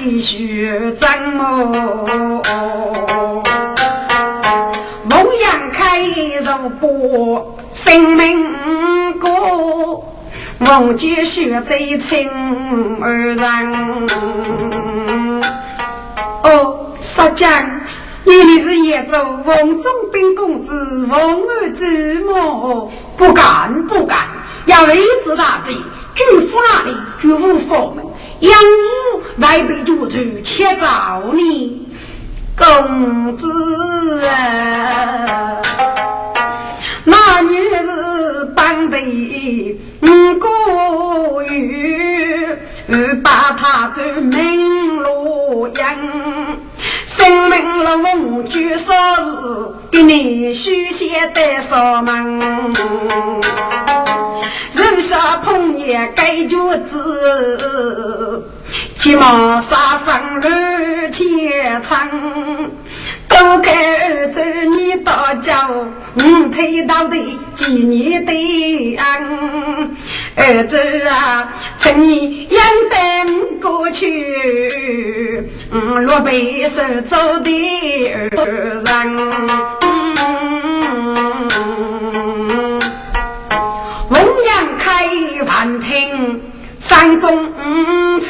美学怎么？牧羊开如波，生命歌。王举学在亲儿人。哦，杀将，你是也做王中兵公子王儿之么？不敢不敢，要一子大贼，举夫那里，举夫佛门，养武外被主子切造你，公子啊，那女子当的。五个月，把他走明路阳，生命了文具少时，给你书写得什么？人下碰见该脚子，急忙杀上二千层。都开儿子，你到家，我推到的几年的恩。儿子啊，趁你养等过去，嗯，落背手走的儿人。龙阳开饭厅，山中去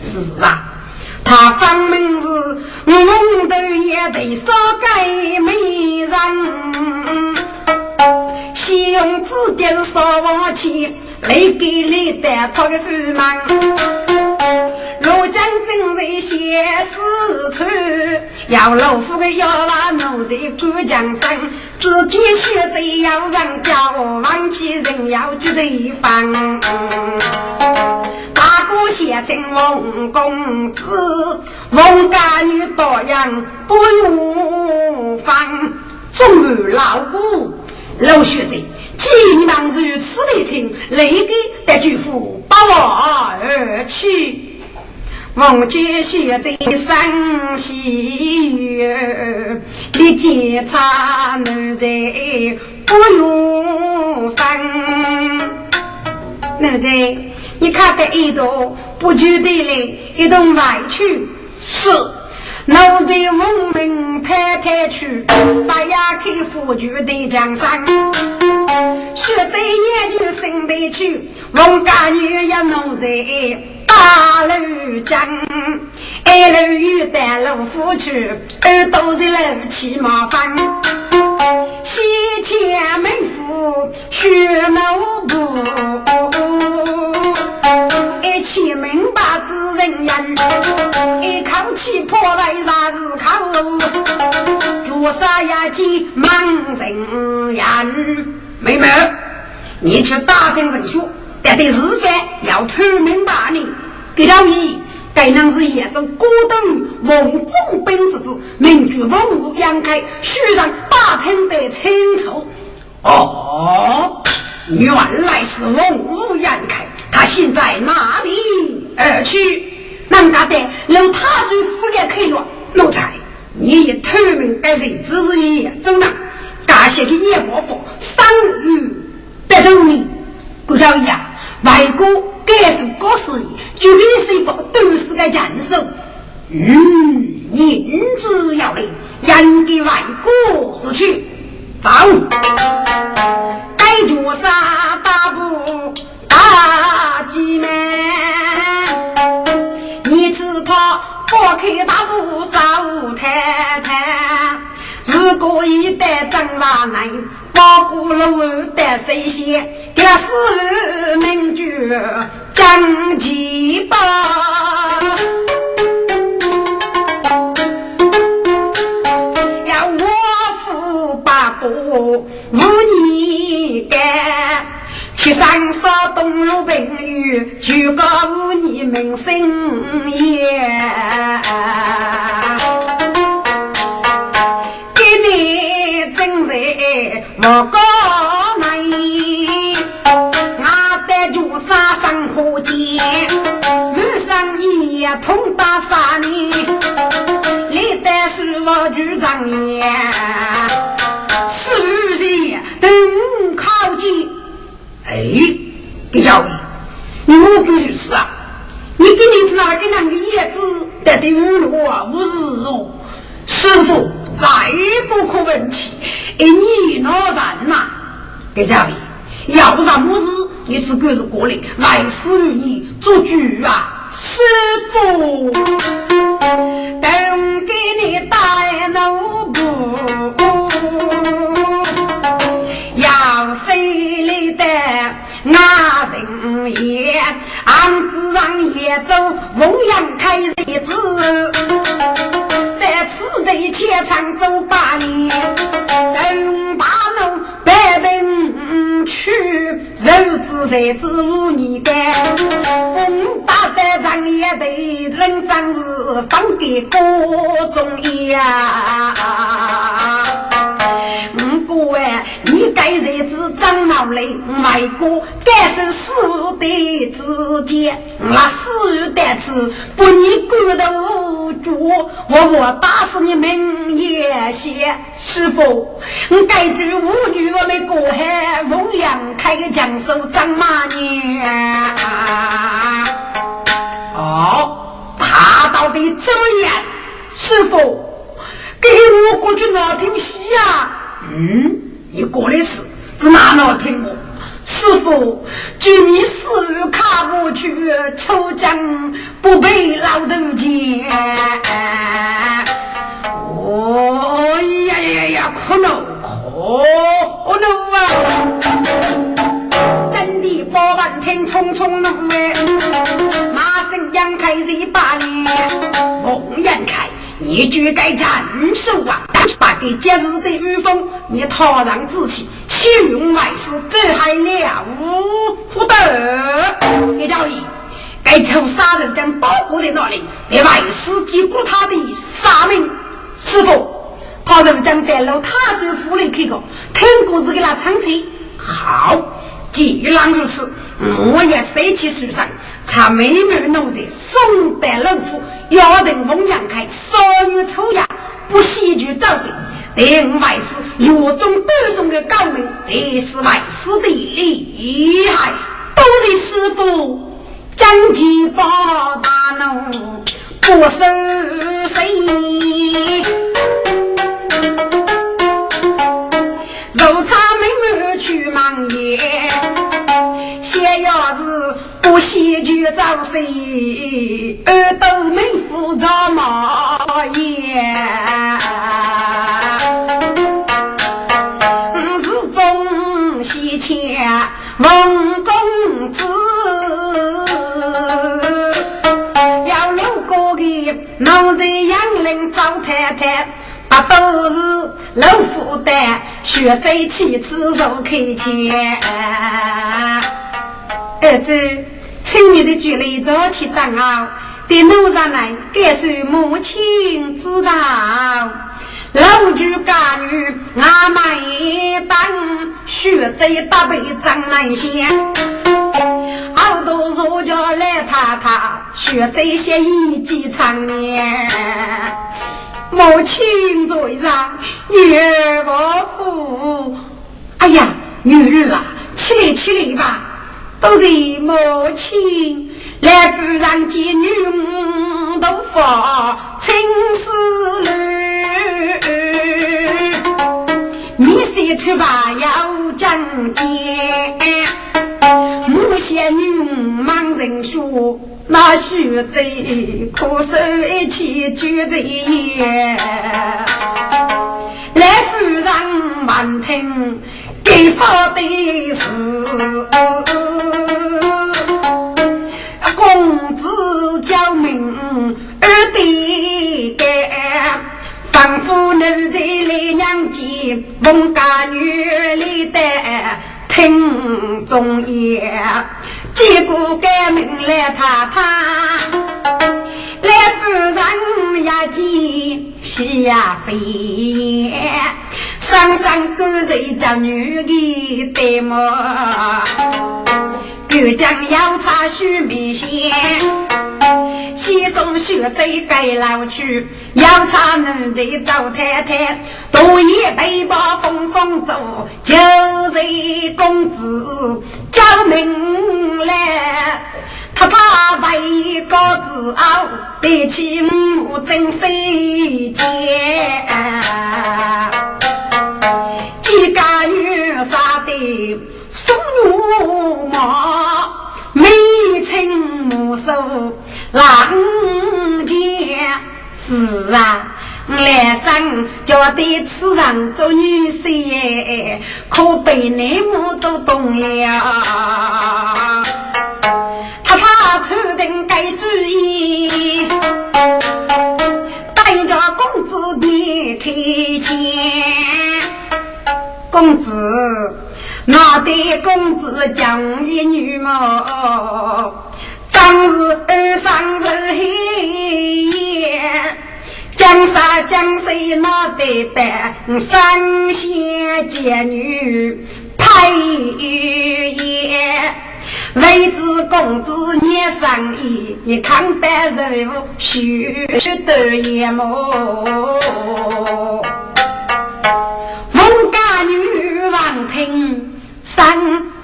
是啊。他方名是红豆也得少改美人，先用字典是少往前，来给来的他个书忙。罗江正在写四川，要老夫的要拉奴在过江山，自己学的要让教，忘记人要聚一方。大哥写成王公子，王家女多样不用放。终于老姑老学者，急忙如此的情，累个得巨富把我而去。王家学者生喜悦，立即差奴才不用放。奴才。你看得一朵不觉得嘞，一动外去是，奴在文明太太去，大家开夫君的江山，学在研究生的去，王家女也奴在大路江，二楼有带路夫去，二都在楼起麻烦，西天门府学奴仆。一起门把子人言，一口气破来啥是口，绝杀也见盲人言。妹妹，你去打听人说，但对是非要透明白你。给了你，该能是一种孤等梦中兵之子，名句文武扬开，须让打听得清楚。哦，原来是文武扬开。他现在哪里而去？难家的让他去副业开了，奴才，你也透明该人只是眼中了，感谢给叶伯父三日得证明。顾少爷，外公该是搞事业，绝对是一个都是个强手。嗯，银子要领，应给外国是去。走，该脚杀大步。大姐妹，你知他不开大步找太太，如果一旦真拉人，保护了我的谁先？给是名句讲几把，要我负八多无你干。七三少东路平原，就告你们声言。我高美，我在竹沙上河间，路上一通打杀你，历代是我局长爷，世人等靠近。哎，给教你，你我跟就是啊，你跟你是哪个那个叶子得的五路啊，五日哦，师傅再不可问起，哎你哪人呐？给家里，要不然么事，你只管是过来，来死你做主啊，师傅，等给你带奴步。那人也，俺自然也走凤阳开日子，在此地前长走八年，肉子才知无你干，风大在长也得人长是放给各种呀。你该日子长脑累，迈过该是死的之间，那死的子不你管的无助，我我打死你命也些。师傅，我该句无女我们过海凤阳开个江手张马年。哦，他到底怎么样？师傅，给我过去哪听戏啊？嗯。你过来时，是哪能听过？师傅，据你死日卡过去，抽奖不被老头见。哦呀呀呀，可能可能啊！真的包半天匆匆忙忙，马上杨开一把脸，红颜开。一句该斩首啊！把给节日的御风，你堂上之气，欺用外事，这还了不得！给教义，该仇杀人将刀过在那里？得外事接过他的杀命。师傅，他人将带路，他就府里去个，听故事给他唱起。好，既然如此，我也随起书上。他妹妹弄的宋代老夫，要人凤阳开，少女出牙，不喜剧造成。另外是岳中北宋的高明，这是外师的厉害。都是师傅将计把大怒，不收谁？肉差妹妹去忙也，先要是。不喜剧早谁？耳朵没扶着马眼，问公子，要路过的农在杨林找太太，不都是老负担，学在妻子入客前，儿子。请你的距离早起当好，对路上来感受母亲知道。老举家女阿妹当，学在大背张南县，好多儒家来太太，学在些一技长年。母亲在上，女儿不服。哎呀，女儿啊，起。来起。来吧。都是母亲来夫人见女都发青丝绿，米色出把要正见，母贤女忙人说，那须贼可受一起举贼也，来夫人闻听。给发的是公子叫名儿的干，丈夫能在来娘家孟家女里得听中言，结果改名来太太，来夫人呀见喜呀飞。山上狗日叫女的对么？九江要查须眉仙，西中学贼该老去，要查女的赵太太，独夜背包风风走，九日公子叫名。为个自傲，背起母真飞天。几个女杀的送牛马，眉清目秀郎见。是啊，来生就得此人做女婿，可被内母都懂了。出定该主意，带着公子的开钱。公子，那对公子将一女貌，张是二三日夜，江山江水那对白，三仙贱女配也。为子公子念生意，你看白人物须须得眼目。孟家女王听三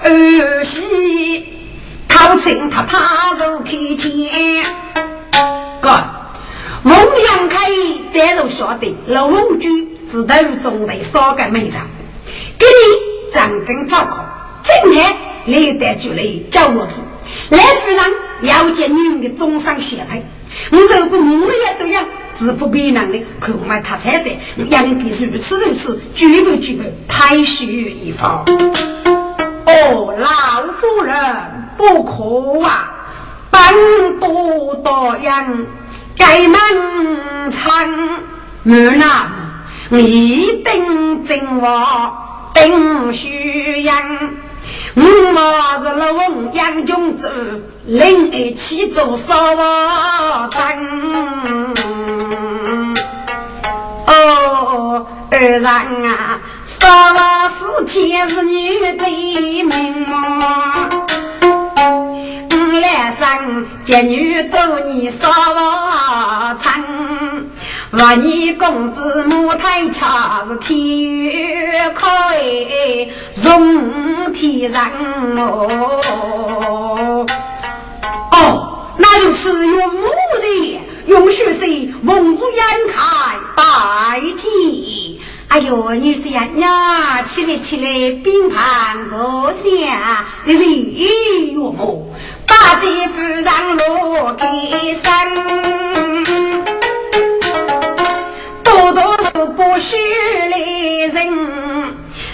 儿媳，讨亲他踏入开前。哥，孟阳开再入晓得，老龙居是头中的三个美人，给你张根招考，今天。来得就来，叫我夫。来夫人要见女人的终身协配。我如果母也都要，自不必能的，可买他才在。杨的是如此如此，绝不绝不太虚一方。哦，老夫人不可啊！本多多人，该门仓，我那子一定真话，定虚样。我嘛是龙阳君子，另一起做烧灯。哦，二人啊，烧是前是女的命嘛。来生见女做你烧灯。万你公子母太巧是天月开，容天人哦。哦，那就是用母人用血色蒙住眼开拜祭。哎呦，女士呀，呀，起来起来，并旁坐下，这是岳母，大姐夫人落开身。不许来人，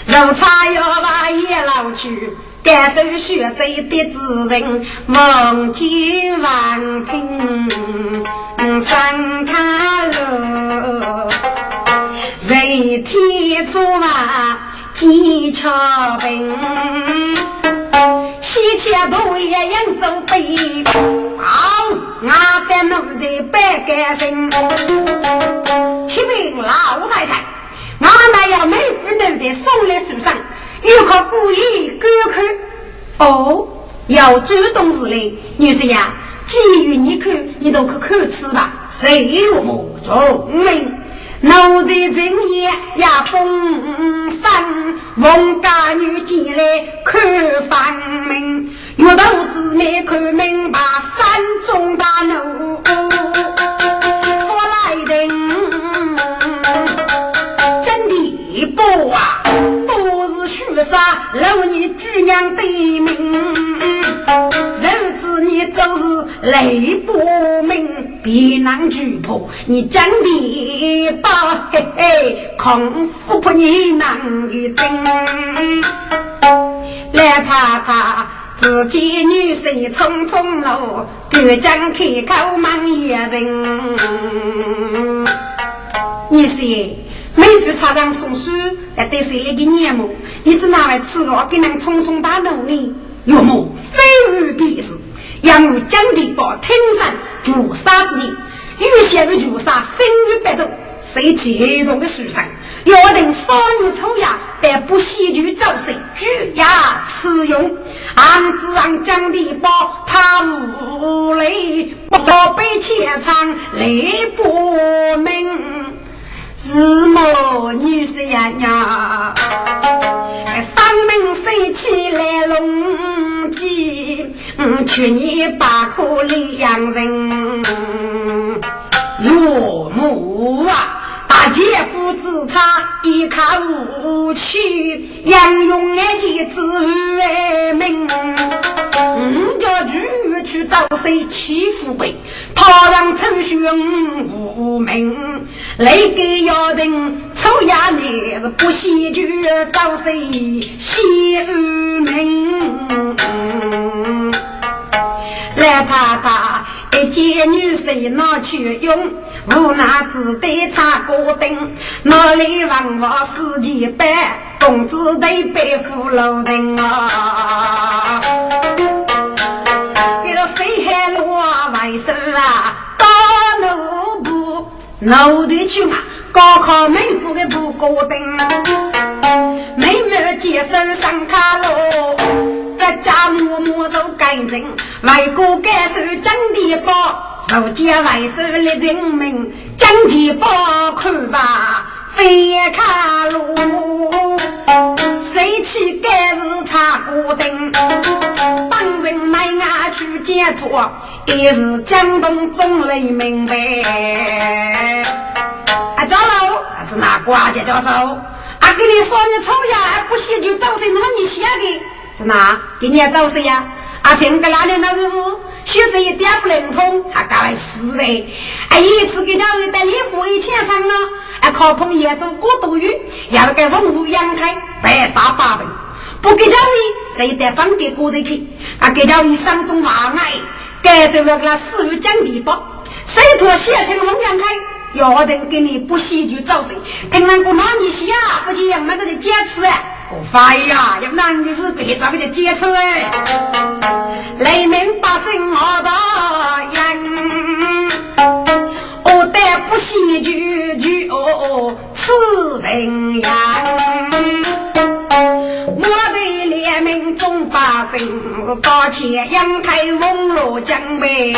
如茶要把叶老去，感受血贼的之人，梦见望听三塔楼，人天作马几巧笨，西迁东也扬州北，好，我在弄的白干身。美妇奴的送来书上，有可故意隔口。哦，要主动是嘞，女士呀，给予你看，你都可口吃吧。谁有目中明？奴才今夜呀风山，王家女进来看分明，月头姊妹看明白，山中大怒。不啊，都是虚杀，老你举娘的命，如此你就是泪不明，别难举破，你真的把嘿嘿，空腹不你难一等。来查查自己女婿匆匆路，隔江开口问一人，女婿。每次茶上送书，来对谁来个年目？你只哪位吃我给人匆匆打怒呢？岳母非语必是，杨武将地报听上屠杀之年，欲陷入屠杀，生于百众，谁激动的书生，约定三月初呀，但不喜剧造势，举呀此用，俺只让将的包，他无泪，不悲千场泪不明。日暮女婿呀呀，方门飞起来龙鸡，去年八颗两人。岳母啊，大姐夫子他一看武器，杨勇爱见子为名，五家女去找谁欺负辈？他让抽血无名，来给要人抽牙你是不喜剧找谁写名？来他他。一见女婿拿去用，无奈只得插锅灯。哪里王法十几百，公子得背负老人啊！部，奴的去嘛，高考没夫的不过灯，妹妹接手上卡路。家家默默做干净，外国感受讲的包，受家外甥立人民，讲的包看吧，非看路，谁去盖是插孤灯，帮人买牙去解脱，也是江东众人明白。啊，教授，还是那瓜家教授，啊，跟你说你抽下不写就找谁那么你写的。是哪？给你找谁呀？阿庆个哪里老师傅？学生一点不灵通，还搞来死呗！哎，一次给两位带礼服一千上了，还，靠朋友做过度雨，要给文武阳开白搭八分，不给两位谁带饭店过得去？啊，给两位三中话爱，感受了个四月奖地包，谁托写成龙阳开？要人给你不喜剧找谁？听人不拿你写，不去让那个人坚持！我发呀，要男的是别找个坚持哎！雷鸣八声我大人，我得不喜剧剧哦，此人呀！我的连名中八声，高前阳台风罗江北。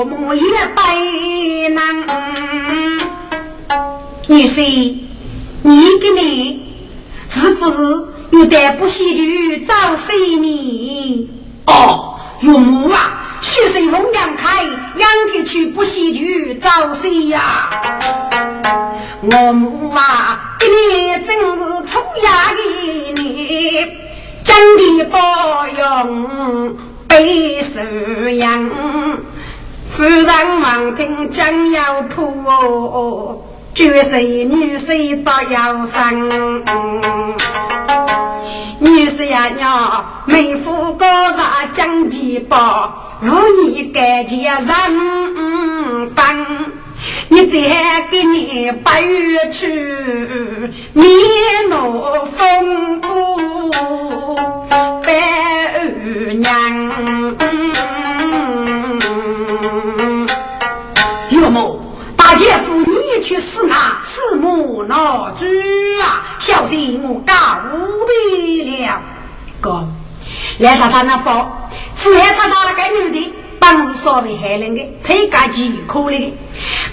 我母也白难。女婿，你的命是不是有点不喜剧找谁呢？哦，岳母啊，血水龙阳开，养的去不喜剧找谁呀？我母啊，今年真是出牙的你，将的保用背受养，夫人望听将要破，绝世女婿到要生。女婿呀娘，妹夫高大将的保，如你该接人帮。你再给你八月去，面露风骨白二娘。小心我告不了。哥，来他他那包，只要他他那个女的。当时稍微害人的，推家几可怜的，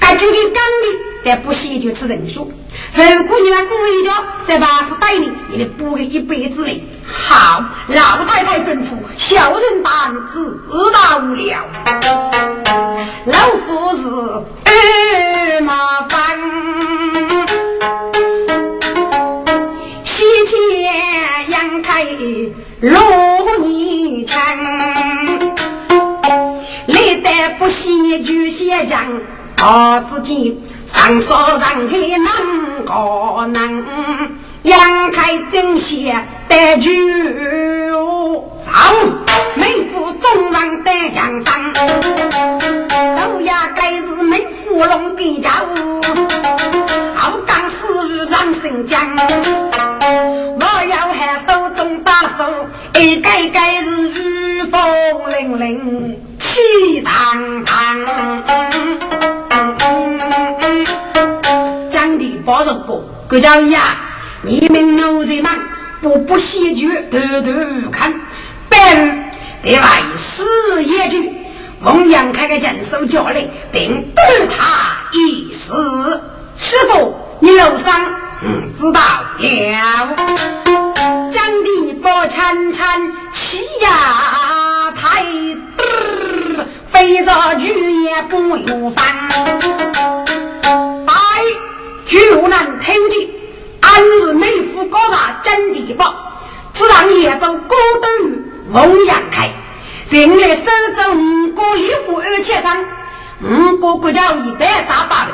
该究竟讲的，但不惜就吃人数。如果你那故意的，十八副带你，你得补个一辈子嘞。好，老太太吩咐，小人办自大无聊。老夫子二麻烦，天阳台落泥墙。不喜就写讲，我自己上说人开能可能，阳开正写得住，走，每副中人得江山，都呀该是没芙蓉的家务，好刚死让新疆，风凛凛，气堂堂。讲的包肉锅，国家呀，你们奴才们不不喜剧，偷偷看，本得外死也去。孟阳开个镇守叫来，定对他一死。师傅，你楼上知道了。将地包铲铲，气呀太非着举也不用烦。哎，巨难听见，俺是内府高大真地包，自然也走高登孟阳开。今日手中五个礼物二千三，五个国家一百大把的，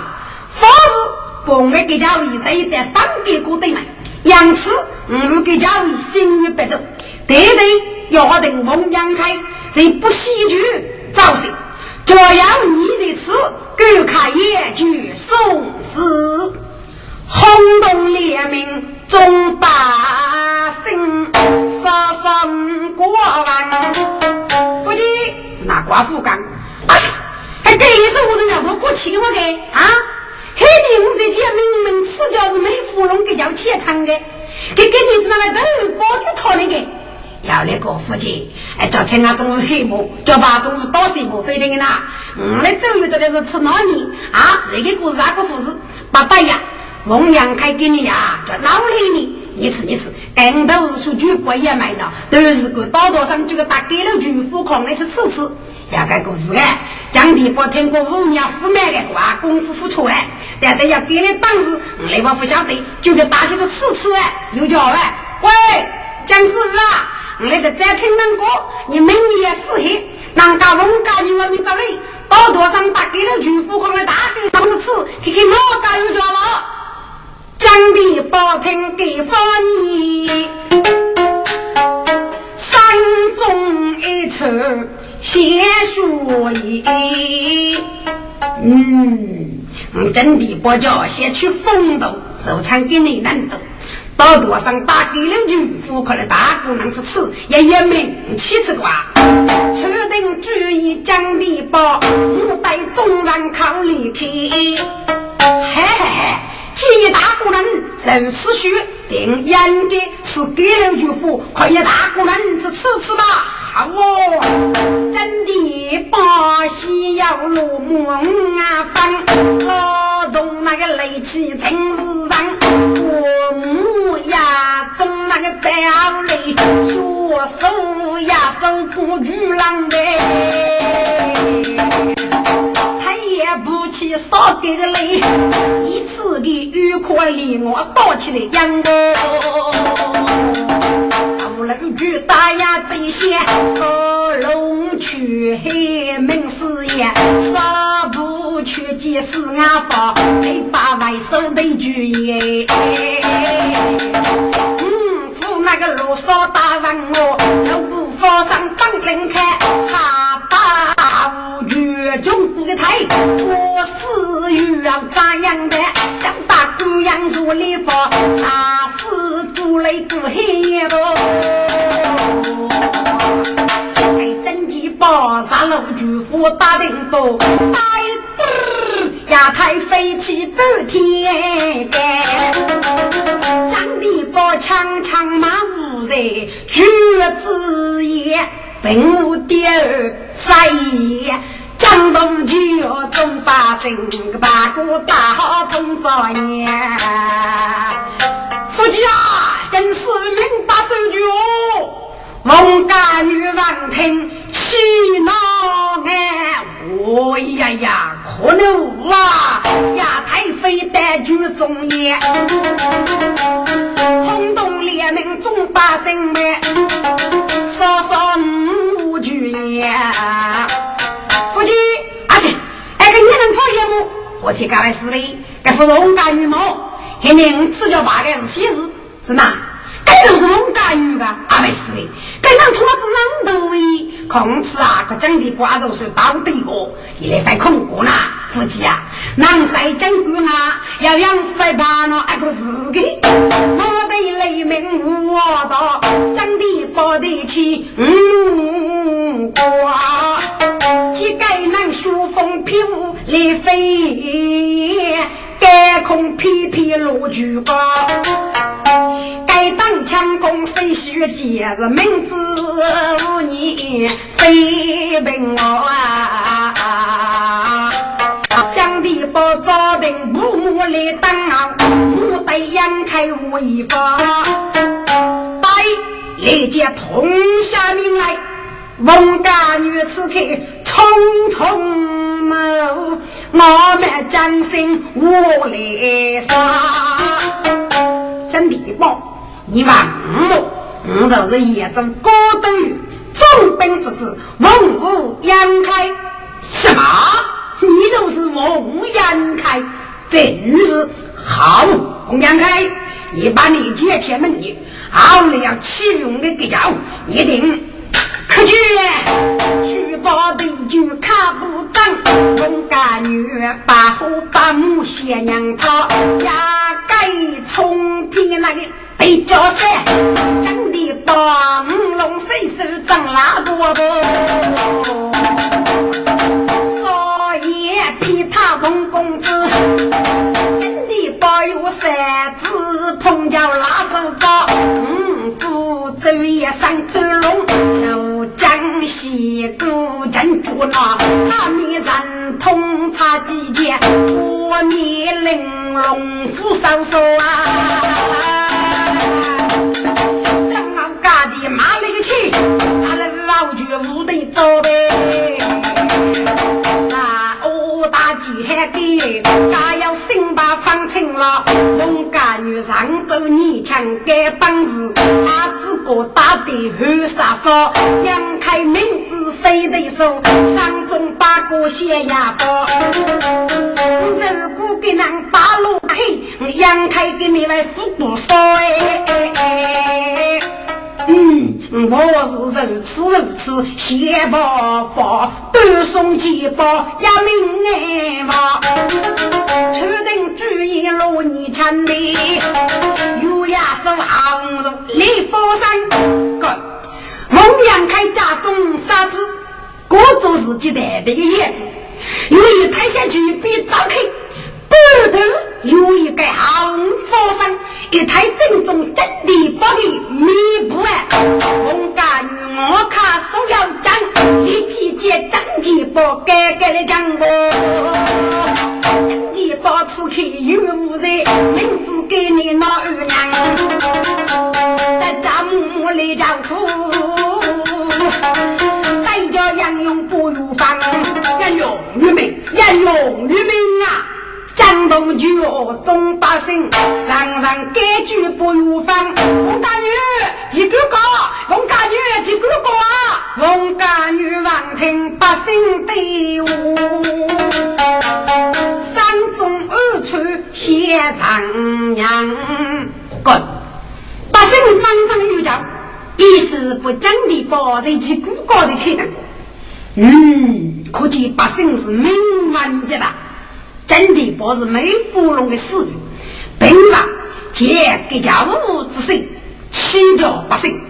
方是不爱给家里这一代方给过对嘛？因此，五个家里心于白走，对对要等孟阳开，谁不喜剧造势，这样你的词，够开一句宋词，轰动列民众百姓，杀生过万。那寡妇讲，还给你是我的两头过气我给啊！黑的我这见明明此叫是没芙蓉给叫钱仓的，给给你是那个都包住套那个，要那个夫妻，哎，昨天啊中午黑幕，叫把中午倒水幕飞的啦。我来走路这里是吃哪里啊？这个故事哪个故事？八大呀，孟阳开给你呀，叫老李你。你吃你吃，更多是说举国也买的，都是个道道上这个大街楼巨富狂来去吃吃。讲个故事哎，江地波听过五娘富买的话，功夫付出哎，但是要给你当时，你们不晓得，就是大些个吃吃哎，有叫哎。喂，江师傅啊，我在再听那歌，你明年四黑，南家龙家女我没找你，道道上大街楼巨富狂的大街当着吃，看看哪家有叫了。江地不听给方言，写书意。嗯，真的不叫先去风度，收藏给你难度。到多上打给了女妇，可的大姑娘吃吃也也名气吃瓜。确定注意江地包，我带众人考虑去。嘿嘿嘿。既大姑人受此许，定应该是给了巨富，可以大姑人是吃吃吧？好哦，真的把西要落梦啊翻，劳动那个累气平日上，我母呀种那个表里，说手呀手不巨浪的。不起少给的泪，一次的雨快离我倒起来养。无论去打呀这些，高龙去黑门事业，杀不去即是俺方，黑把外手的举业。嗯，扶那个罗少大人我，都不放上当人看，他把无绝中的台。咋样的？将大姑娘入里房，杀死猪来猪黑夜多。真气包杀老巨夫打得多，打一堆呀太飞起半天干。张地宝枪枪马无人，举子也并无第二三。江东就要中八姓，大哥大好同早年。夫妻啊，真是明白手句哦。孟家女闻听气恼哎，我呀呀，可能啊，呀太妃带举中言，轰动连民中八姓们，说说五句言。我听刚来是的，该不是龙家女毛，肯定吃叫八个是喜事，是哪？该就是龙家女的，阿没是的，该让从子能多一空气啊，可真的瓜肉是倒对过，一来翻空过呢，夫妻啊，南山将军啊，要养翻把那一个是个，我的雷鸣我到，真的抱得起，嗯。光，乞丐能书风披雾来飞，该空翩翩落菊花，该当枪弓飞须接着名字你飞奔我啊！将地包早定木木来当，我得阳开无一方。立即通下命来，翁家女此刻匆匆忙，我们将心我来杀。真地宝，你望我，我就是叶中高等于中兵之子，翁武杨开。什么？你就是翁杨开？真是好，翁杨开，你把你姐前门女。好了，启用的个叫一定可去。举报的就看不长，翁家女把虎把母谢娘草，压盖冲天那个被叫山，长的把五龙水手长拉多多，少爷批他翁公子，真的把有三子碰叫拉手招。走夜上走龙，怒江西古镇住那，他面人通查季节，我面玲珑虎手手啊，正好家的马来去，他来老绝无得走呗，大吉还给，家要新把放成了，龙家女上走泥墙盖本事。我打的很杀手，杨开名字谁得手？山中八个血牙包，如果给人八路开，杨开给你来付多少？嗯，我是如此如此，谢伯伯，短送几包，也明白。确定主意落你城里，有呀是红肉烈火山。哥，孟阳开家中杀子，各做自己代的叶子，由于太下去比早开。后头有一个红佛山，一台正宗真地宝的弥补啊！洪家女我看手要张，一提起真地宝，盖盖的讲过。真地宝此刻有无人，名字给你老二娘，在咱母里叫苦，再叫杨勇不如放，杨勇玉明，杨勇玉明啊！江东酒，中百姓，人人该举不如放。翁家女，几个高？翁家女，几个高啊？翁家女，望听百姓的话，山中二处写长阳。滚！百姓纷纷有叫，一时不讲的报在几个高的去。嗯，可见百姓是明文的了。真的不是没芙蓉的死女，平常借给家务之心，欺教百姓，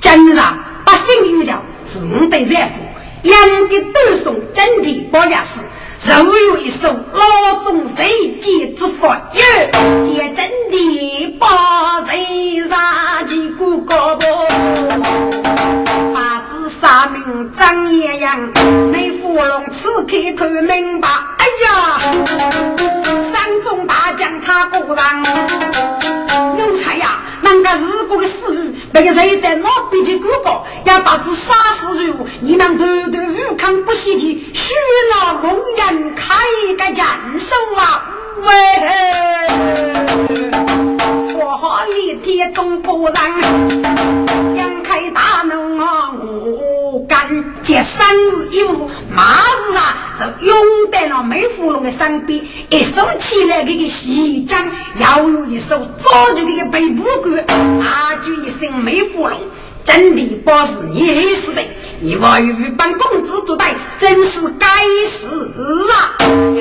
今日百姓有教，只得丈夫养给多送真的保家事，若有一手老中谁见之福，哟，借真的保谁杀几个高不？八字杀命张艳阳，没芙蓉此刻看明白。哎呀，山中大将他不让，奴才呀，那个日国的死鱼，被谁在老边的哥哥要把子杀死如你们头头武康不稀奇，许了龙颜开个战手啊！喂，我好立天中不让，杨开大怒啊！我敢接三日一物，马日啊！拥戴了梅芙蓉的身边，一手起来这个西江，要有一手抓住这个背部管，大举一身梅芙蓉，真的不是你死的，你我与本公子作对，真是该死啊！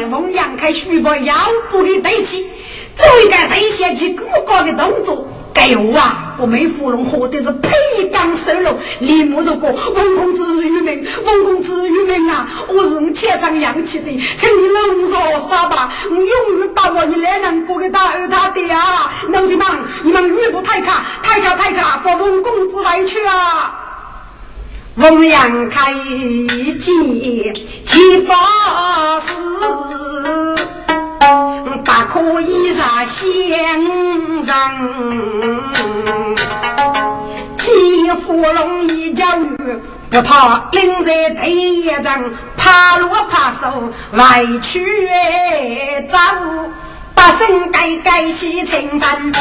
孟阳开徐伯腰部的对齐，这一个谁掀起高高的动作，该有啊！我梅芙蓉喝的是配刚收了，李莫如果王公子愚民，王公子愚民啊！我是你天上养起的，请你龙说啥吧？我永远把我你来人不给打二他的啊！同志们，你们吕布太卡，太卡太卡，把王公子来去啊！翁阳开见七八四。把可以让先人，几芙蓉一脚雨，不讨领在对一人，怕落怕手，外去走，把身改改洗清单，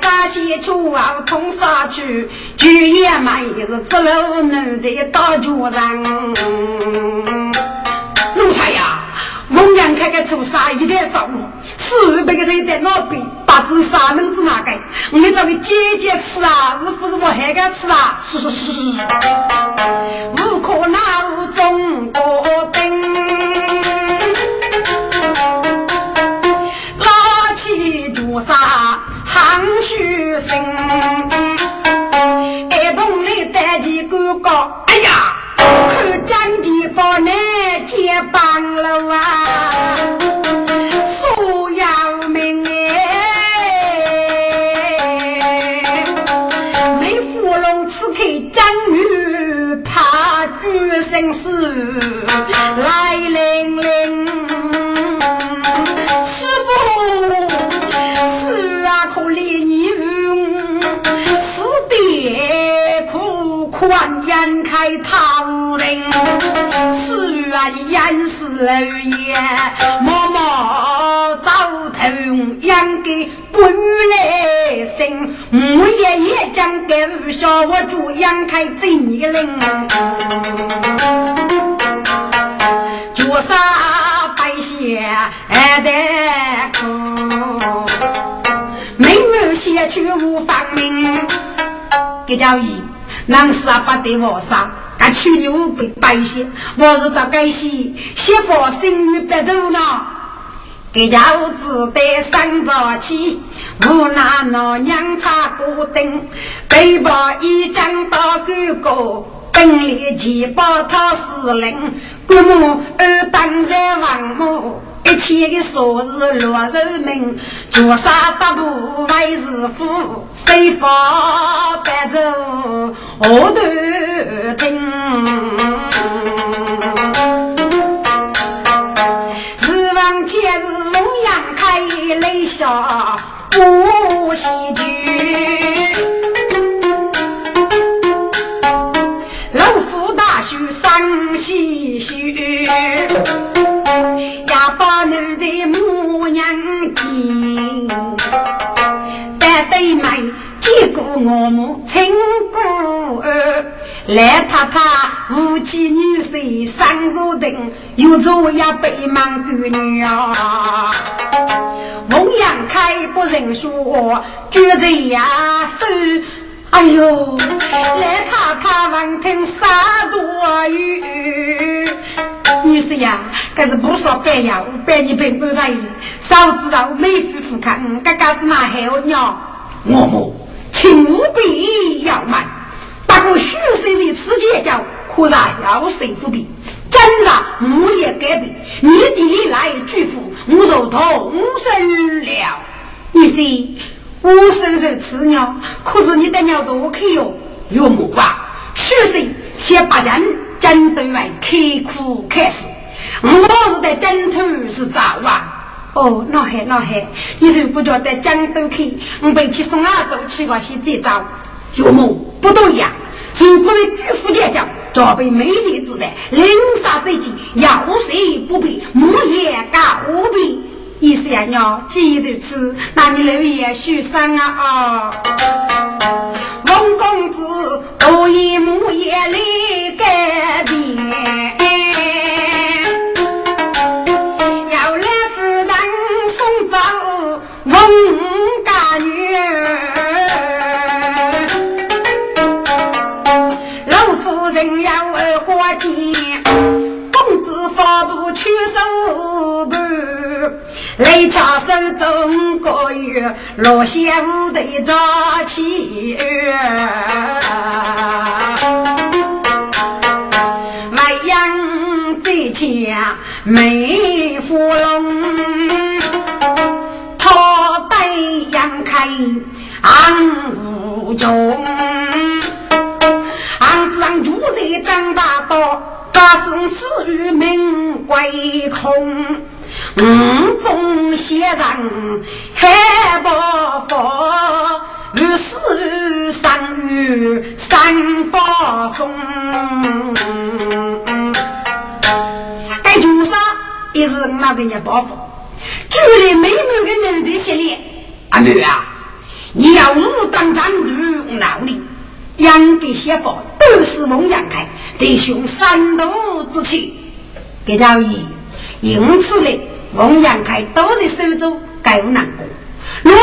发现出奥通杀去，举也买是子路男的大脚人，个做啥一点造路，四五百个人在那边，八字三门子哪个？我们找个姐姐吃啊，是不是我还敢吃啊？是是是是，无可恼中国灯，拉起朱砂含蓄声，淹死而也，默默早头养给不来生，母爷爷将给小我主养开真一人，脚上白鞋得哭，妹妹写去无方名，给叫姨。男士啊，不得我杀，俺去牛被百姓，我是找该些媳妇生女不走呢。给家我只得生着气，无拿老娘她不等，背包一张到哥哥，本领七把他司令，姑母二当在王母。一切的说是落人命，做啥大步为师傅，谁发白走我都听。日望节日龙阳开，泪下不喜剧。老夫大须伤唏嘘。呀，把女的母娘见，但对妹见过我母亲姑儿，来太太夫妻女婿上如等，又做呀北忙闺女啊。孟阳开不认说，觉得呀手，哎呦，来太太闻听三多语。女士呀，可是不说白呀，我白你白不愿意。早知道没夫妇看，嗯嘎嘎子那还我娘，我母，请务必要慢。不过许岁的此结交，可然要谁不比？真的，我也改变，你弟来拒付，我就同生了。女士，我虽如此鸟，可是你的鸟多可哟，有木吧？许岁先把人。针对外刻苦开始，我是在针头是早啊。哦，那还那还，你如果叫在江头去，我背起送阿走去我先再找。岳母不多一样，如果为举夫见教，装备美丽之代，领杀最近，要谁不必，木也告必。意思呀，娘，既如此，那你留言许生啊啊！王公子多以木叶来雷家手中个月，落下无头早起。外阳在家美芙蓉，他带阳开昂无中，昂子昂住在张大道，大声私语名归空。五中先人海伯佛，如是三月三发松。该朱砂也是那个人包袱，距离美美的人的心里。阿妹啊，你要武当当主闹你，养的媳妇都是孟阳开，弟兄三度之气，给赵姨因此嘞。王阳开都在手中，该无难过。罗的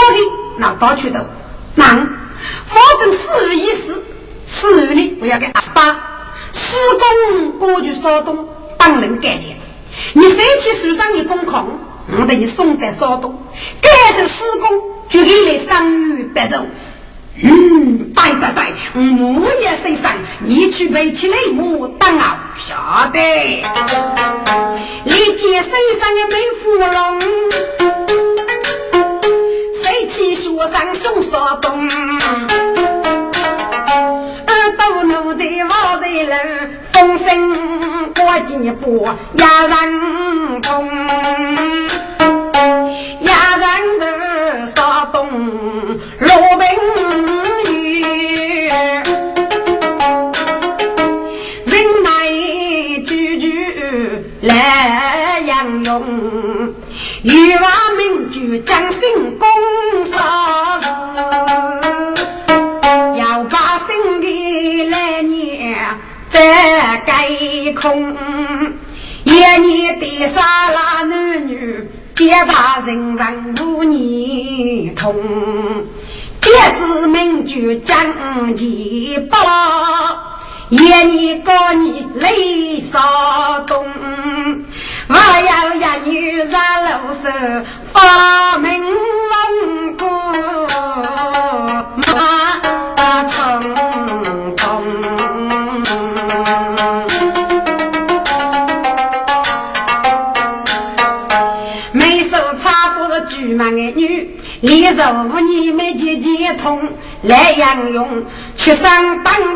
那到处头，难，反正四月一时，四月里我要给阿爸施工，过去烧东帮人改建。你三天树上的工况，我等你送在烧东，改成施工就给你三月白肉。嗯，对对对，我也身上，你去背起来我当啊，晓得。你见身上的美芙蓉，谁去树上送沙东？耳朵努的往在楼，风声过几步压人痛，压人的沙东路来杨勇，欲望名举将心攻杀要把心的来年再改空，一年的杀拉男女，皆把人人无念痛，皆知名举将其报。夜你高你泪扫东，我要呀女人露手发明文过马成功。没手插夫是巨门的女，连着五年没结结通。来杨勇，去上当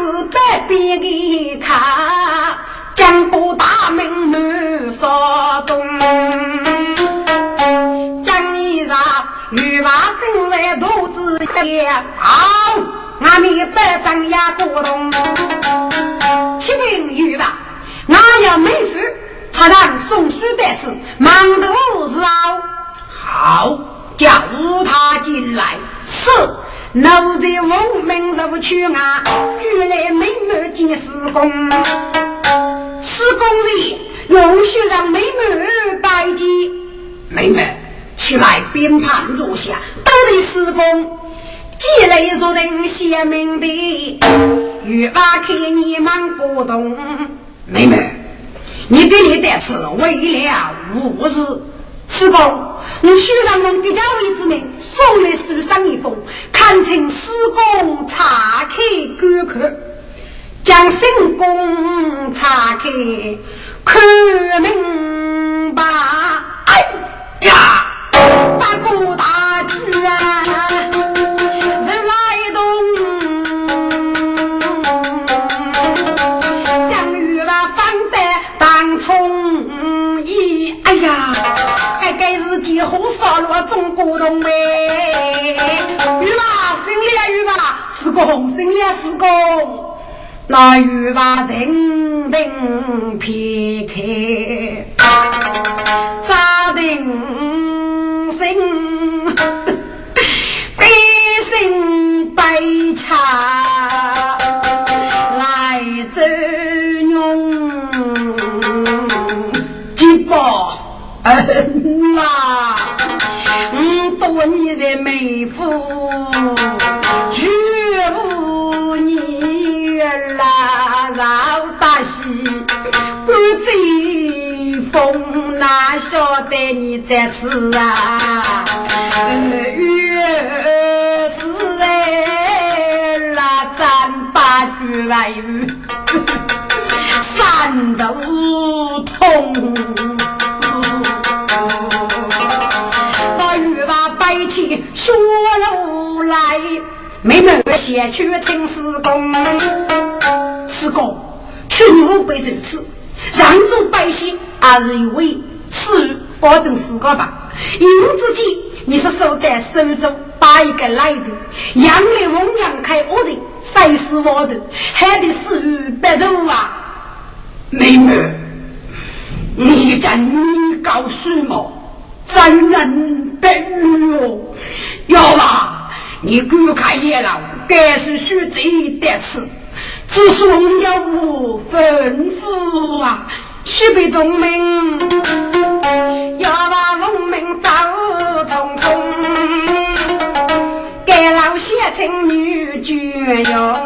边的卡，江过大门满沙东，江衣裳玉娃正在肚子下，好，俺们百张也不动。启禀玉娃，俺要没事，才让送书的事，忙得无事好，叫他进来。是。奴才奉命入去啊，居然美满见施公。施公人用血让美满拜见。妹妹，起来边盘坐下，都得施公。既来做人贤明的，欲把看你们过动。妹妹，你给你带次为了无事，师公。我虽然蒙给家位之命，送来书上一封，恳请师公查开观看，将新工查开看明白。哎呀，大哥大举啊！红烧了中国东哎，玉娃生了玉娃，是公生了是公，那玉娃人人撇开，晓得你在此啊，越是哎那战八句外语，三头痛。那欲把白起说路来，妹妹先去请师公，师公。去五百走次，让众百姓还是以为是保证四个吧。因自己你是守在手中，把一个来的杨丽翁杨开恶人，谁是我的，还得死白头啊！妹妹，你在女告诉我，真人不语哦。要吧，你观看也老，该是学这得吃。只说要无吩咐啊，须备宗明，用，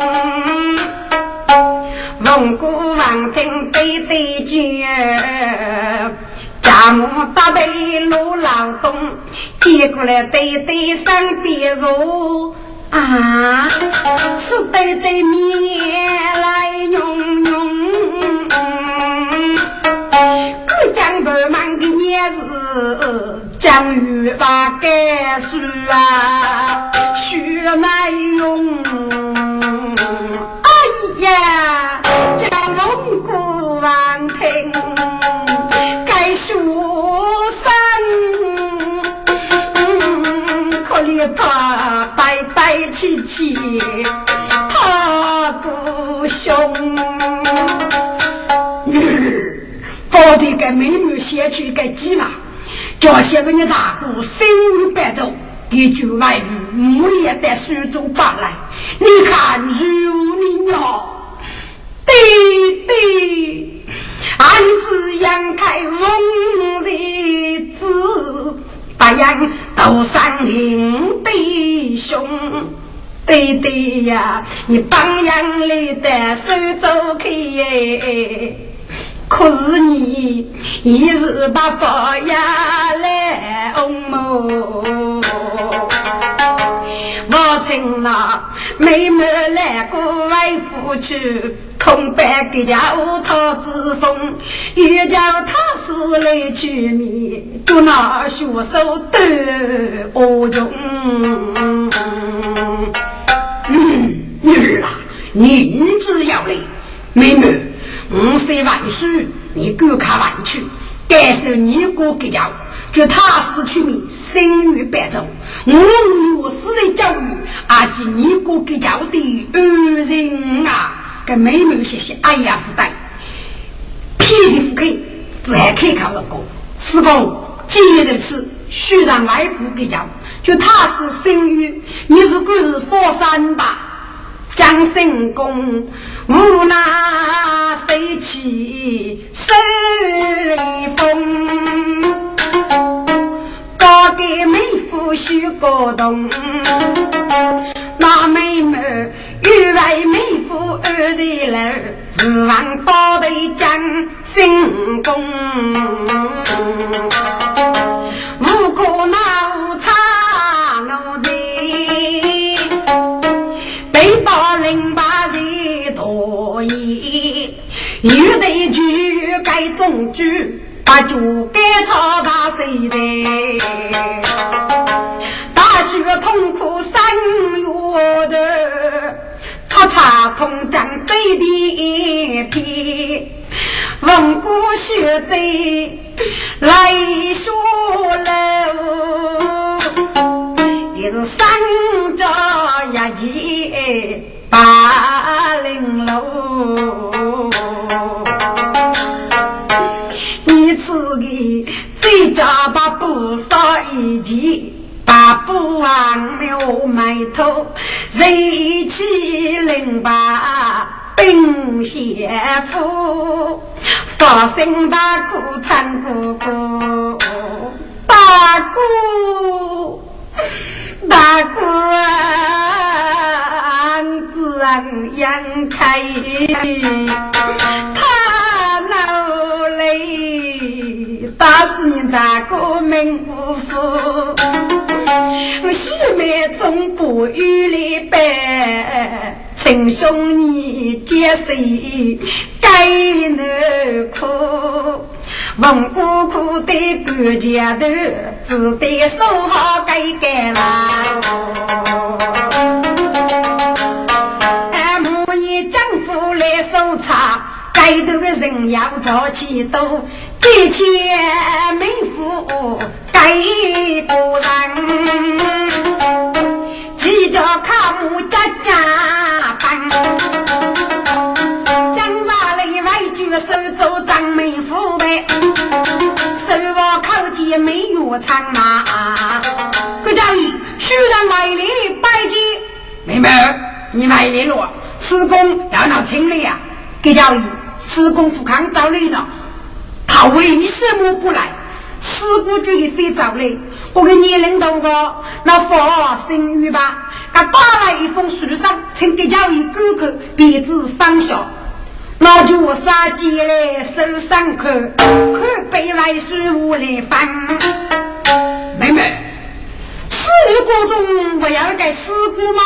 蒙古王听对对绝，家母打背路劳动，接过来对对上边肉。啊，是对对面来用用，过江不忙的年日，将雨把该树啊，需来用。呀，将龙骨王听，该书生，可怜他。亲戚戚他不凶，女儿，放的个妹妹先去个鸡嘛，叫些问你大哥身无白走，一句外语我也得苏州把来，你看如你娘，对对，俺子杨开翁的子。八样都上领弟兄，对对呀，你榜样里的手走开，可是你一日把发呀来红么？我请那妹妹来过外父去。空白给家乌桃子风，又叫他是来取米，就那学手都恶用。嗯，女儿啊，宁子要来，妹妹，五岁万岁，你赶快回去，感受你哥给家，就他是取米，生于白昼，我我是来教育，阿及你哥给家的恩人啊。跟妹妹谢谢，哎呀，不带，霹雳不开，再开考了过。师公，今日如此，须让外父给教，就他是生于，你是果是佛山吧？将神功无那谁起谁风，高给妹夫许个动，那妹妹。欲为妹夫二代楼，指望高头将新功。无可恼差奴才，被包人把人多疑。欲得举该中举，把酒该操大谁的？大雪痛苦三月的。他查通江贼的一片，文过学贼来说楼，也是三家一起八零楼。不王庙埋头，人气凌霸兵先夫，发生大哭唱哥哥，大哥大哥自然阳开，他老泪。打死你大哥命无福。我兄妹总不与你白，亲兄你结谁该难苦。问姑姑的管家头，只得说好该改了。该头的人要早起多，这钱没付该多人，急着看母家家办，将来里外举手做张妹夫呗。也没有长马，各家里虽然买来拜见，妹妹，你买来了，施工要闹清理呀。各家里施工富康找来了，他为什么不来？施工局也非找你，我给你领导个那发声语吧，他打了一封书上，请给家里哥哥别子放下。那就杀鸡来手上看，看背来书我来翻。妹妹，事故中不要该事故吗？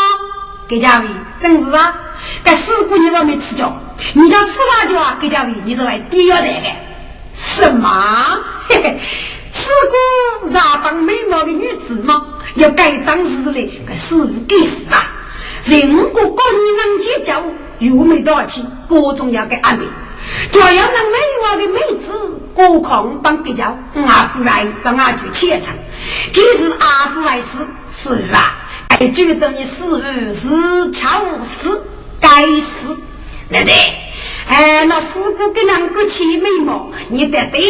给家伟，正是啊！该四姑娘我没吃着，你叫吃辣椒啊？给家伟，你都来第二代的。什么？嘿嘿，事故让当美貌的女子吗？要该当时的该师傅给死啊！任何高你能接教。又没多少钱，各种要给安排。就要让美貌的妹子过空帮给叫阿父来找阿去切成，其实阿父来是是啊，该举着你死是巧死该死，对不对？哎，那师傅跟两个起眉毛，你得对，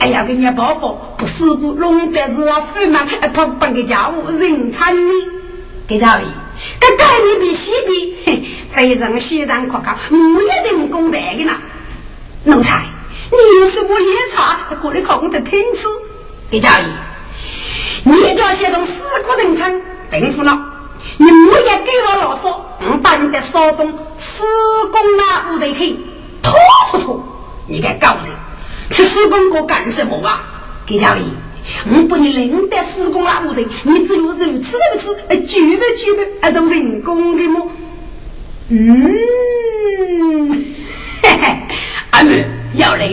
哎呀，给你包包，不师傅弄得是啊，富嘛，哎，不帮给家务人参你，给到位。这改面比西比，非常西藏可靠，没一定公德的呢。奴才，你有什么夜茶？过来考我的听吃。给教义，你叫些种四个人称吩咐了，你莫也给我啰嗦，我把你的骚动施工啊，屋头去拖拖拖，你该搞的，去施工过干什么啊？给教义。我把你领到施工那屋头，你只有肉吃不吃？哎，举不举不？还都人工的么？嗯，嘿嘿，阿妹要来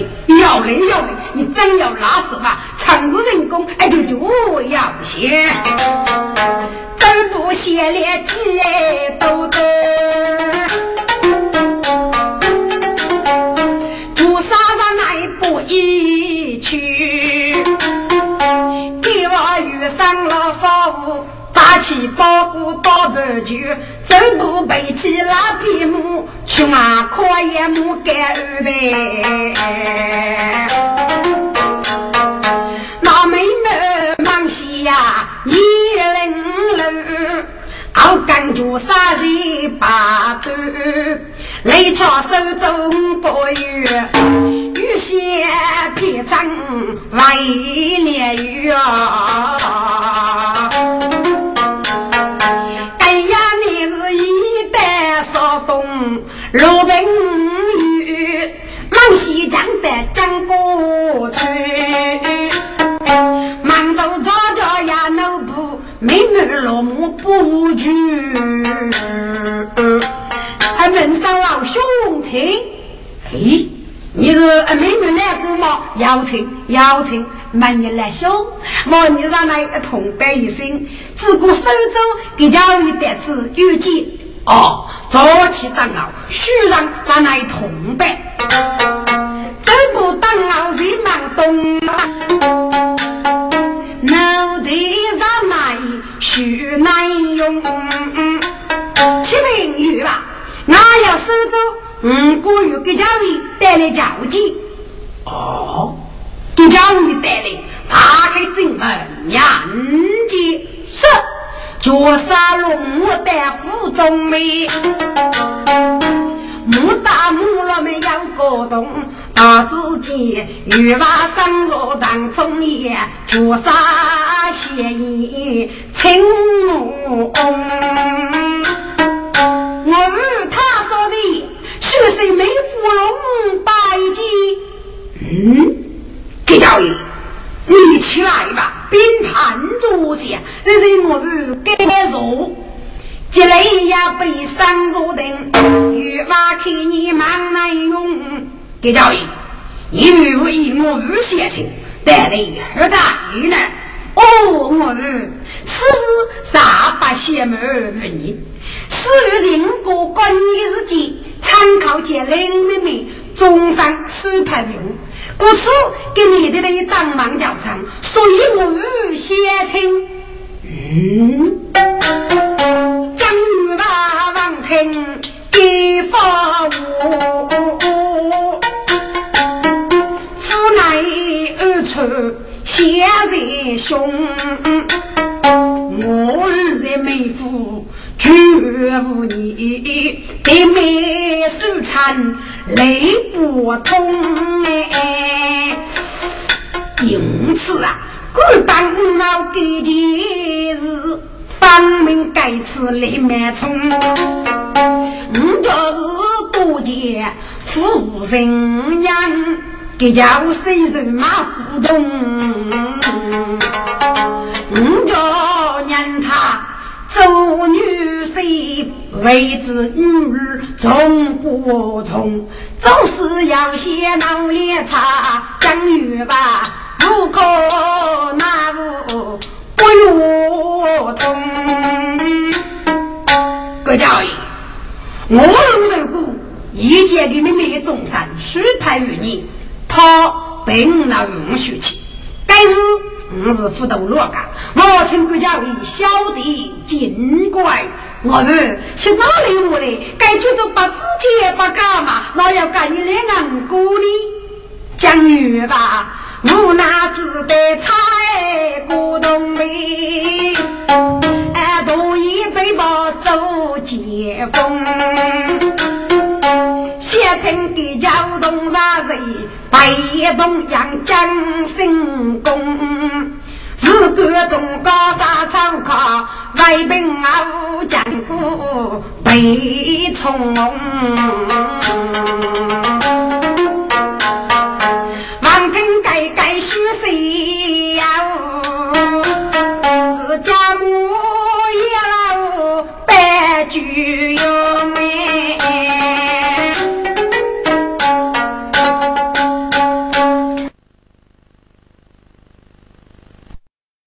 要来要来，你真要拉手吧？长日人工，哎，就就要写，真不写连几都得。朱砂上来不一去。上了少妇，打起包谷到半球，走路背起拉皮木，去马跨也木干二呗。那妹妹忙西呀，一零六，熬干就杀人八斗，来敲手中过月，雨歇皮长为连雨啊。罗宾雨，往西江的江过去，忙到早家呀，奴布妹妹落幕不去，还问上老兄亲，哎，你是妹妹来过吗？邀请邀请，满年来兄，我你让来同伴一生，只顾苏州给家里得次遇见。哦，早起当熬，须让那来同伴，走不当熬人忙东啊，脑袋上来须难用。启明玉吧，我要收走五个月给家里带来交际。哦，给家里带来打开正门，迎接是。脚沙龙我带府中美，木大木了没养过冬，大自己玉瓦上若当葱叶，脚沙写意青木我与他说的，学生没芙蓉拜祭，嗯，给教育，你起来吧，并盘坐下，这是我们该做。这来呀，被上坐等，欲挖开你忙难用。给教义，你如以我无写情，带来何大意呢？哦，我们此时啥把邪门问你？是人过关你的日记，参考见林妹妹，中山苏排名。故此给你的那当忙教场，所以我无写情。嗯，江大王听一发我，府内二处写在胸，我日在妹夫。绝无你，对面手残泪不通哎。因此啊，官当老给件事，方明该次来满冲。我就是多见富人娘，给家我虽然马虎动，我叫念他。做女婿为子女儿从不同，总是要先努力他讲女吧，如果那无不如同。各教义，我如果一见的妹妹中山许配于你，他并老允许去，该是。我是辅导罗岗，我请国家为小弟尽管。我是是哪里我来？该觉得把自己也不干嘛？那要干你两个鼓励讲语吧。无奈只得采古董梅，哎，多一杯把手接风。县城的交通啥子？白东阳江心公，是各种高山草靠，外边啊江湖被冲。